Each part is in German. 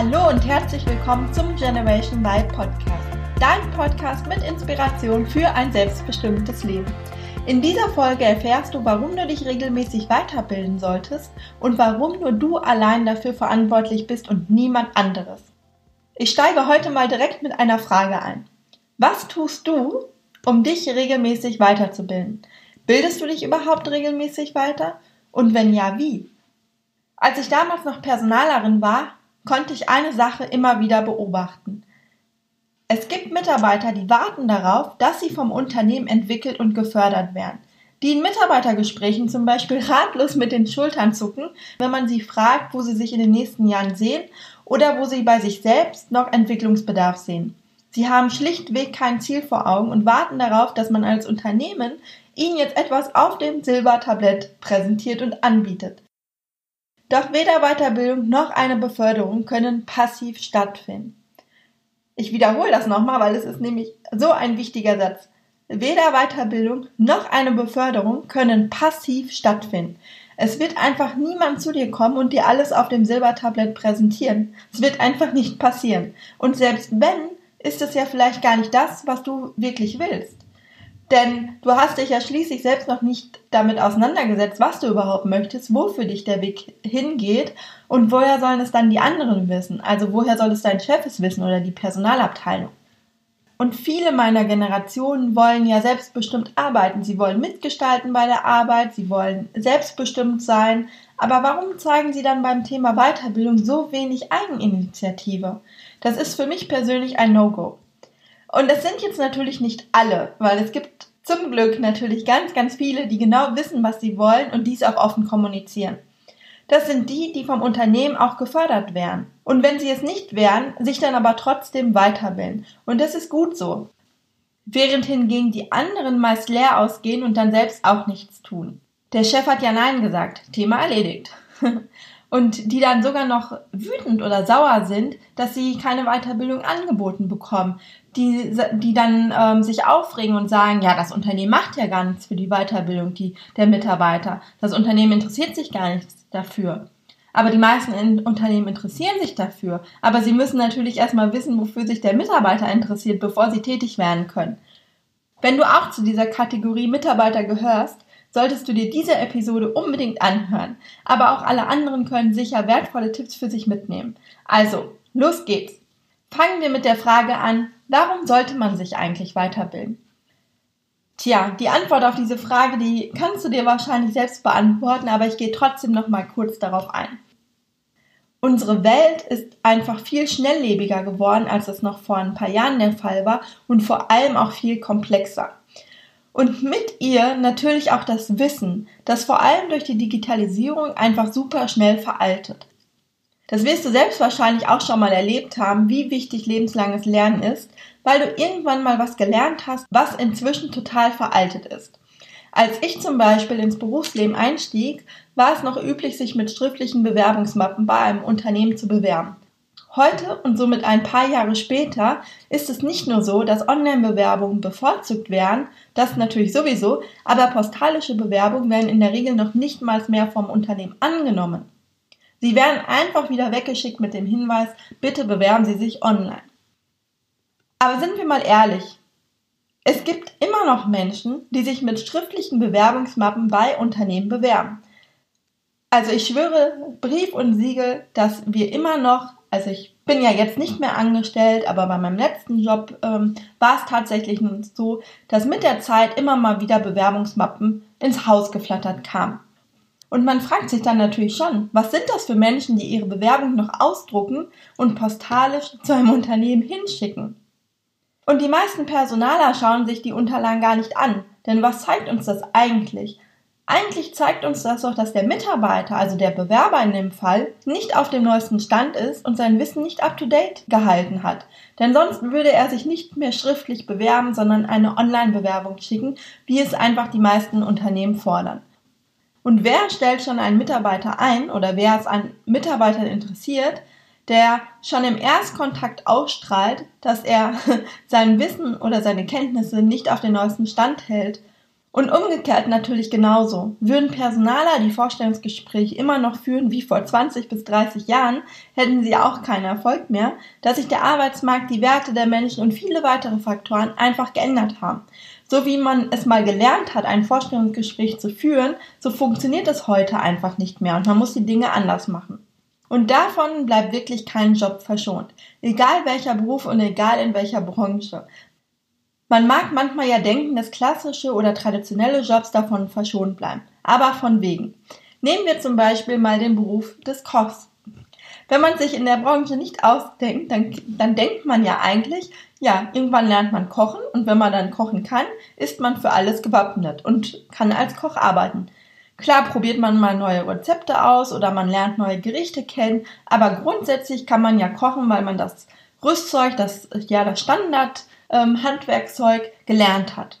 Hallo und herzlich willkommen zum Generation Y Podcast. Dein Podcast mit Inspiration für ein selbstbestimmtes Leben. In dieser Folge erfährst du, warum du dich regelmäßig weiterbilden solltest und warum nur du allein dafür verantwortlich bist und niemand anderes. Ich steige heute mal direkt mit einer Frage ein. Was tust du, um dich regelmäßig weiterzubilden? Bildest du dich überhaupt regelmäßig weiter? Und wenn ja, wie? Als ich damals noch Personalerin war, konnte ich eine Sache immer wieder beobachten. Es gibt Mitarbeiter, die warten darauf, dass sie vom Unternehmen entwickelt und gefördert werden. Die in Mitarbeitergesprächen zum Beispiel ratlos mit den Schultern zucken, wenn man sie fragt, wo sie sich in den nächsten Jahren sehen oder wo sie bei sich selbst noch Entwicklungsbedarf sehen. Sie haben schlichtweg kein Ziel vor Augen und warten darauf, dass man als Unternehmen ihnen jetzt etwas auf dem Silbertablett präsentiert und anbietet. Doch weder Weiterbildung noch eine Beförderung können passiv stattfinden. Ich wiederhole das nochmal, weil es ist nämlich so ein wichtiger Satz. Weder Weiterbildung noch eine Beförderung können passiv stattfinden. Es wird einfach niemand zu dir kommen und dir alles auf dem Silbertablett präsentieren. Es wird einfach nicht passieren. Und selbst wenn, ist es ja vielleicht gar nicht das, was du wirklich willst. Denn du hast dich ja schließlich selbst noch nicht damit auseinandergesetzt, was du überhaupt möchtest, wo für dich der Weg hingeht und woher sollen es dann die anderen wissen? Also woher soll es dein Chef es wissen oder die Personalabteilung? Und viele meiner Generationen wollen ja selbstbestimmt arbeiten. Sie wollen mitgestalten bei der Arbeit, sie wollen selbstbestimmt sein. Aber warum zeigen sie dann beim Thema Weiterbildung so wenig Eigeninitiative? Das ist für mich persönlich ein No-Go. Und das sind jetzt natürlich nicht alle, weil es gibt zum Glück natürlich ganz, ganz viele, die genau wissen, was sie wollen und dies auch offen kommunizieren. Das sind die, die vom Unternehmen auch gefördert werden. Und wenn sie es nicht wären, sich dann aber trotzdem weiterbilden. Und das ist gut so. Während hingegen die anderen meist leer ausgehen und dann selbst auch nichts tun. Der Chef hat ja Nein gesagt. Thema erledigt. und die dann sogar noch wütend oder sauer sind, dass sie keine Weiterbildung angeboten bekommen, die, die dann ähm, sich aufregen und sagen, ja, das Unternehmen macht ja gar nichts für die Weiterbildung die, der Mitarbeiter. Das Unternehmen interessiert sich gar nichts dafür. Aber die meisten in Unternehmen interessieren sich dafür. Aber sie müssen natürlich erstmal wissen, wofür sich der Mitarbeiter interessiert, bevor sie tätig werden können. Wenn du auch zu dieser Kategorie Mitarbeiter gehörst, solltest du dir diese Episode unbedingt anhören. Aber auch alle anderen können sicher wertvolle Tipps für sich mitnehmen. Also, los geht's. Fangen wir mit der Frage an, warum sollte man sich eigentlich weiterbilden? Tja, die Antwort auf diese Frage, die kannst du dir wahrscheinlich selbst beantworten, aber ich gehe trotzdem noch mal kurz darauf ein. Unsere Welt ist einfach viel schnelllebiger geworden, als es noch vor ein paar Jahren der Fall war und vor allem auch viel komplexer. Und mit ihr natürlich auch das Wissen, das vor allem durch die Digitalisierung einfach super schnell veraltet. Das wirst du selbst wahrscheinlich auch schon mal erlebt haben, wie wichtig lebenslanges Lernen ist, weil du irgendwann mal was gelernt hast, was inzwischen total veraltet ist. Als ich zum Beispiel ins Berufsleben einstieg, war es noch üblich, sich mit schriftlichen Bewerbungsmappen bei einem Unternehmen zu bewerben. Heute und somit ein paar Jahre später ist es nicht nur so, dass Online-Bewerbungen bevorzugt werden, das natürlich sowieso, aber postalische Bewerbungen werden in der Regel noch nicht mal mehr vom Unternehmen angenommen. Sie werden einfach wieder weggeschickt mit dem Hinweis, bitte bewerben Sie sich online. Aber sind wir mal ehrlich, es gibt immer noch Menschen, die sich mit schriftlichen Bewerbungsmappen bei Unternehmen bewerben. Also ich schwöre Brief und Siegel, dass wir immer noch also ich bin ja jetzt nicht mehr angestellt, aber bei meinem letzten Job ähm, war es tatsächlich so, dass mit der Zeit immer mal wieder Bewerbungsmappen ins Haus geflattert kamen. Und man fragt sich dann natürlich schon, was sind das für Menschen, die ihre Bewerbung noch ausdrucken und postalisch zu einem Unternehmen hinschicken? Und die meisten Personaler schauen sich die Unterlagen gar nicht an, denn was zeigt uns das eigentlich? Eigentlich zeigt uns das doch, dass der Mitarbeiter, also der Bewerber in dem Fall, nicht auf dem neuesten Stand ist und sein Wissen nicht up-to-date gehalten hat. Denn sonst würde er sich nicht mehr schriftlich bewerben, sondern eine Online-Bewerbung schicken, wie es einfach die meisten Unternehmen fordern. Und wer stellt schon einen Mitarbeiter ein oder wer es an Mitarbeitern interessiert, der schon im Erstkontakt ausstrahlt, dass er sein Wissen oder seine Kenntnisse nicht auf den neuesten Stand hält Und umgekehrt natürlich genauso. Würden Personaler die Vorstellungsgespräche immer noch führen wie vor 20 bis 30 Jahren, hätten sie auch keinen Erfolg mehr, da sich der Arbeitsmarkt, die Werte der Menschen und viele weitere Faktoren einfach geändert haben. So wie man es mal gelernt hat, ein Vorstellungsgespräch zu führen, so funktioniert es heute einfach nicht mehr und man muss die Dinge anders machen. Und davon bleibt wirklich kein Job verschont. Egal welcher Beruf und egal in welcher Branche. Man mag manchmal ja denken, dass klassische oder traditionelle Jobs davon verschont bleiben. Aber von wegen. Nehmen wir zum Beispiel mal den Beruf des Kochs. Wenn man sich in der Branche nicht ausdenkt, dann, dann denkt man ja eigentlich, ja, irgendwann lernt man kochen und wenn man dann kochen kann, ist man für alles gewappnet und kann als Koch arbeiten. Klar probiert man mal neue Rezepte aus oder man lernt neue Gerichte kennen, aber grundsätzlich kann man ja kochen, weil man das Rüstzeug, das ja das Standard ähm, Handwerkzeug gelernt hat.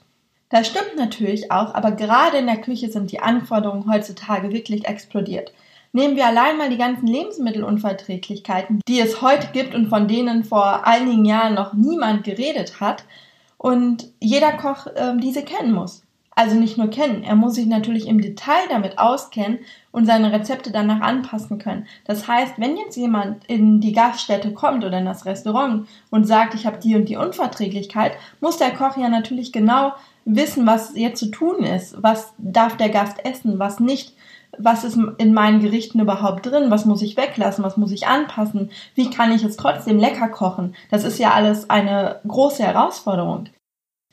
Das stimmt natürlich auch, aber gerade in der Küche sind die Anforderungen heutzutage wirklich explodiert. Nehmen wir allein mal die ganzen Lebensmittelunverträglichkeiten, die es heute gibt und von denen vor einigen Jahren noch niemand geredet hat und jeder Koch äh, diese kennen muss also nicht nur kennen, er muss sich natürlich im Detail damit auskennen und seine Rezepte danach anpassen können. Das heißt, wenn jetzt jemand in die Gaststätte kommt oder in das Restaurant und sagt, ich habe die und die Unverträglichkeit, muss der Koch ja natürlich genau wissen, was jetzt zu tun ist. Was darf der Gast essen, was nicht? Was ist in meinen Gerichten überhaupt drin? Was muss ich weglassen? Was muss ich anpassen? Wie kann ich es trotzdem lecker kochen? Das ist ja alles eine große Herausforderung.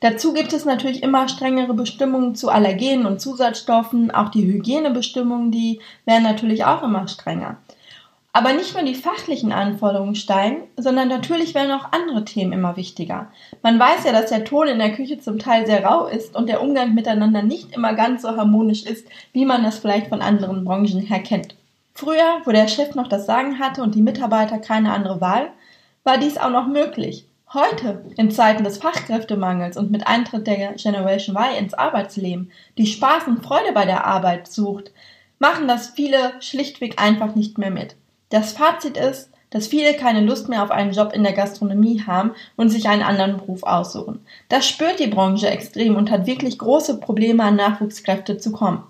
Dazu gibt es natürlich immer strengere Bestimmungen zu Allergenen und Zusatzstoffen. Auch die Hygienebestimmungen, die werden natürlich auch immer strenger. Aber nicht nur die fachlichen Anforderungen steigen, sondern natürlich werden auch andere Themen immer wichtiger. Man weiß ja, dass der Ton in der Küche zum Teil sehr rau ist und der Umgang miteinander nicht immer ganz so harmonisch ist, wie man das vielleicht von anderen Branchen her kennt. Früher, wo der Chef noch das Sagen hatte und die Mitarbeiter keine andere Wahl, war dies auch noch möglich. Heute, in Zeiten des Fachkräftemangels und mit Eintritt der Generation Y ins Arbeitsleben, die Spaß und Freude bei der Arbeit sucht, machen das viele schlichtweg einfach nicht mehr mit. Das Fazit ist, dass viele keine Lust mehr auf einen Job in der Gastronomie haben und sich einen anderen Beruf aussuchen. Das spürt die Branche extrem und hat wirklich große Probleme an Nachwuchskräfte zu kommen.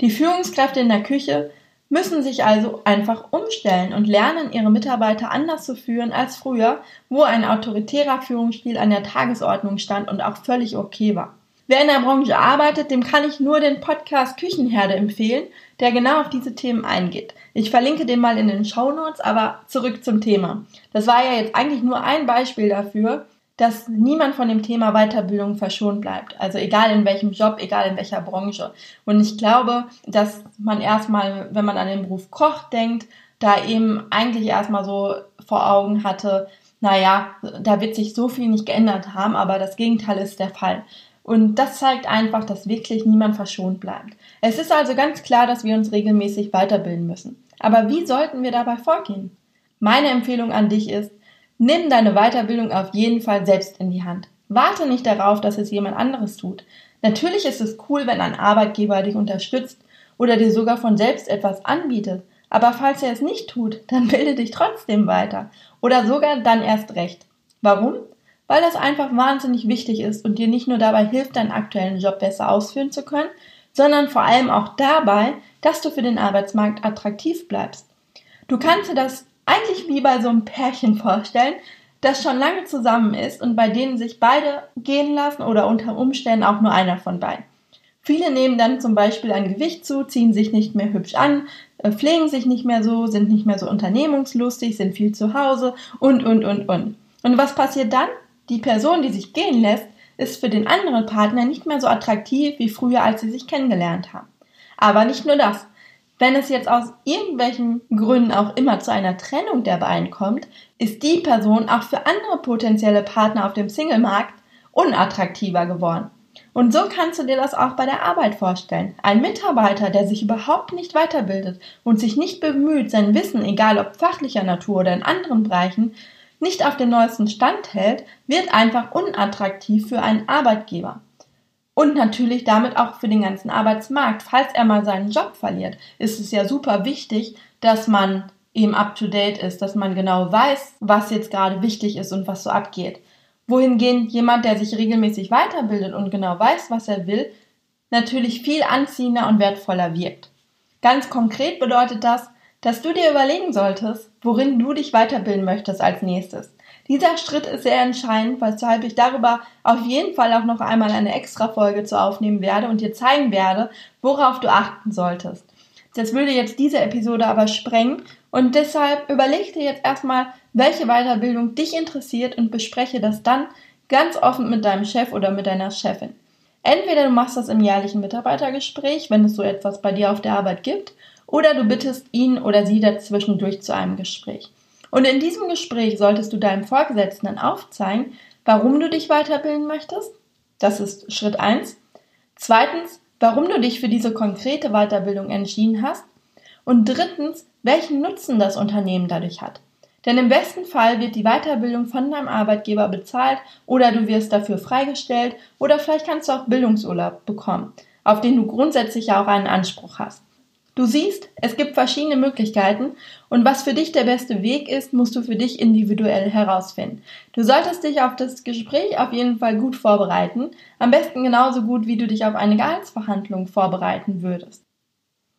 Die Führungskräfte in der Küche müssen sich also einfach umstellen und lernen, ihre Mitarbeiter anders zu führen als früher, wo ein autoritärer Führungsstil an der Tagesordnung stand und auch völlig okay war. Wer in der Branche arbeitet, dem kann ich nur den Podcast Küchenherde empfehlen, der genau auf diese Themen eingeht. Ich verlinke den mal in den Show Notes, aber zurück zum Thema. Das war ja jetzt eigentlich nur ein Beispiel dafür, dass niemand von dem Thema Weiterbildung verschont bleibt. Also egal in welchem Job, egal in welcher Branche. Und ich glaube, dass man erstmal, wenn man an den Beruf Koch denkt, da eben eigentlich erstmal so vor Augen hatte, naja, da wird sich so viel nicht geändert haben, aber das Gegenteil ist der Fall. Und das zeigt einfach, dass wirklich niemand verschont bleibt. Es ist also ganz klar, dass wir uns regelmäßig weiterbilden müssen. Aber wie sollten wir dabei vorgehen? Meine Empfehlung an dich ist, Nimm deine Weiterbildung auf jeden Fall selbst in die Hand. Warte nicht darauf, dass es jemand anderes tut. Natürlich ist es cool, wenn ein Arbeitgeber dich unterstützt oder dir sogar von selbst etwas anbietet. Aber falls er es nicht tut, dann bilde dich trotzdem weiter. Oder sogar dann erst recht. Warum? Weil das einfach wahnsinnig wichtig ist und dir nicht nur dabei hilft, deinen aktuellen Job besser ausführen zu können, sondern vor allem auch dabei, dass du für den Arbeitsmarkt attraktiv bleibst. Du kannst dir das eigentlich wie bei so einem Pärchen vorstellen, das schon lange zusammen ist und bei denen sich beide gehen lassen oder unter Umständen auch nur einer von beiden. Viele nehmen dann zum Beispiel ein Gewicht zu, ziehen sich nicht mehr hübsch an, äh, pflegen sich nicht mehr so, sind nicht mehr so unternehmungslustig, sind viel zu Hause und, und, und, und. Und was passiert dann? Die Person, die sich gehen lässt, ist für den anderen Partner nicht mehr so attraktiv wie früher, als sie sich kennengelernt haben. Aber nicht nur das. Wenn es jetzt aus irgendwelchen Gründen auch immer zu einer Trennung der beiden kommt, ist die Person auch für andere potenzielle Partner auf dem Singlemarkt unattraktiver geworden. Und so kannst du dir das auch bei der Arbeit vorstellen. Ein Mitarbeiter, der sich überhaupt nicht weiterbildet und sich nicht bemüht, sein Wissen, egal ob fachlicher Natur oder in anderen Bereichen, nicht auf den neuesten Stand hält, wird einfach unattraktiv für einen Arbeitgeber und natürlich damit auch für den ganzen Arbeitsmarkt. Falls er mal seinen Job verliert, ist es ja super wichtig, dass man eben up to date ist, dass man genau weiß, was jetzt gerade wichtig ist und was so abgeht. Wohingehend jemand, der sich regelmäßig weiterbildet und genau weiß, was er will, natürlich viel anziehender und wertvoller wirkt. Ganz konkret bedeutet das, dass du dir überlegen solltest, worin du dich weiterbilden möchtest als nächstes. Dieser Schritt ist sehr entscheidend, weshalb ich darüber auf jeden Fall auch noch einmal eine extra Folge zu aufnehmen werde und dir zeigen werde, worauf du achten solltest. Das würde jetzt diese Episode aber sprengen und deshalb überleg dir jetzt erstmal, welche Weiterbildung dich interessiert und bespreche das dann ganz offen mit deinem Chef oder mit deiner Chefin. Entweder du machst das im jährlichen Mitarbeitergespräch, wenn es so etwas bei dir auf der Arbeit gibt, oder du bittest ihn oder sie dazwischendurch zu einem Gespräch. Und in diesem Gespräch solltest du deinem Vorgesetzten aufzeigen, warum du dich weiterbilden möchtest. Das ist Schritt eins. Zweitens, warum du dich für diese konkrete Weiterbildung entschieden hast. Und drittens, welchen Nutzen das Unternehmen dadurch hat. Denn im besten Fall wird die Weiterbildung von deinem Arbeitgeber bezahlt oder du wirst dafür freigestellt oder vielleicht kannst du auch Bildungsurlaub bekommen, auf den du grundsätzlich ja auch einen Anspruch hast. Du siehst, es gibt verschiedene Möglichkeiten und was für dich der beste Weg ist, musst du für dich individuell herausfinden. Du solltest dich auf das Gespräch auf jeden Fall gut vorbereiten, am besten genauso gut, wie du dich auf eine Gehaltsverhandlung vorbereiten würdest.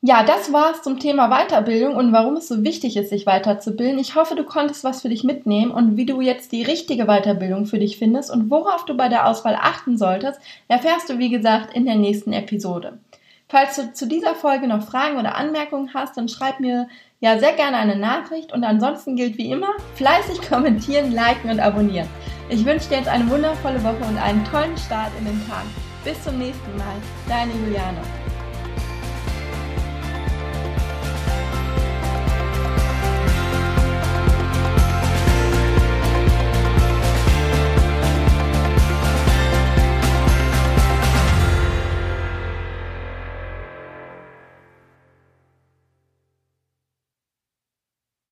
Ja, das war's zum Thema Weiterbildung und warum es so wichtig ist, sich weiterzubilden. Ich hoffe, du konntest was für dich mitnehmen und wie du jetzt die richtige Weiterbildung für dich findest und worauf du bei der Auswahl achten solltest, erfährst du, wie gesagt, in der nächsten Episode. Falls du zu dieser Folge noch Fragen oder Anmerkungen hast, dann schreib mir ja sehr gerne eine Nachricht und ansonsten gilt wie immer, fleißig kommentieren, liken und abonnieren. Ich wünsche dir jetzt eine wundervolle Woche und einen tollen Start in den Tag. Bis zum nächsten Mal. Deine Juliane.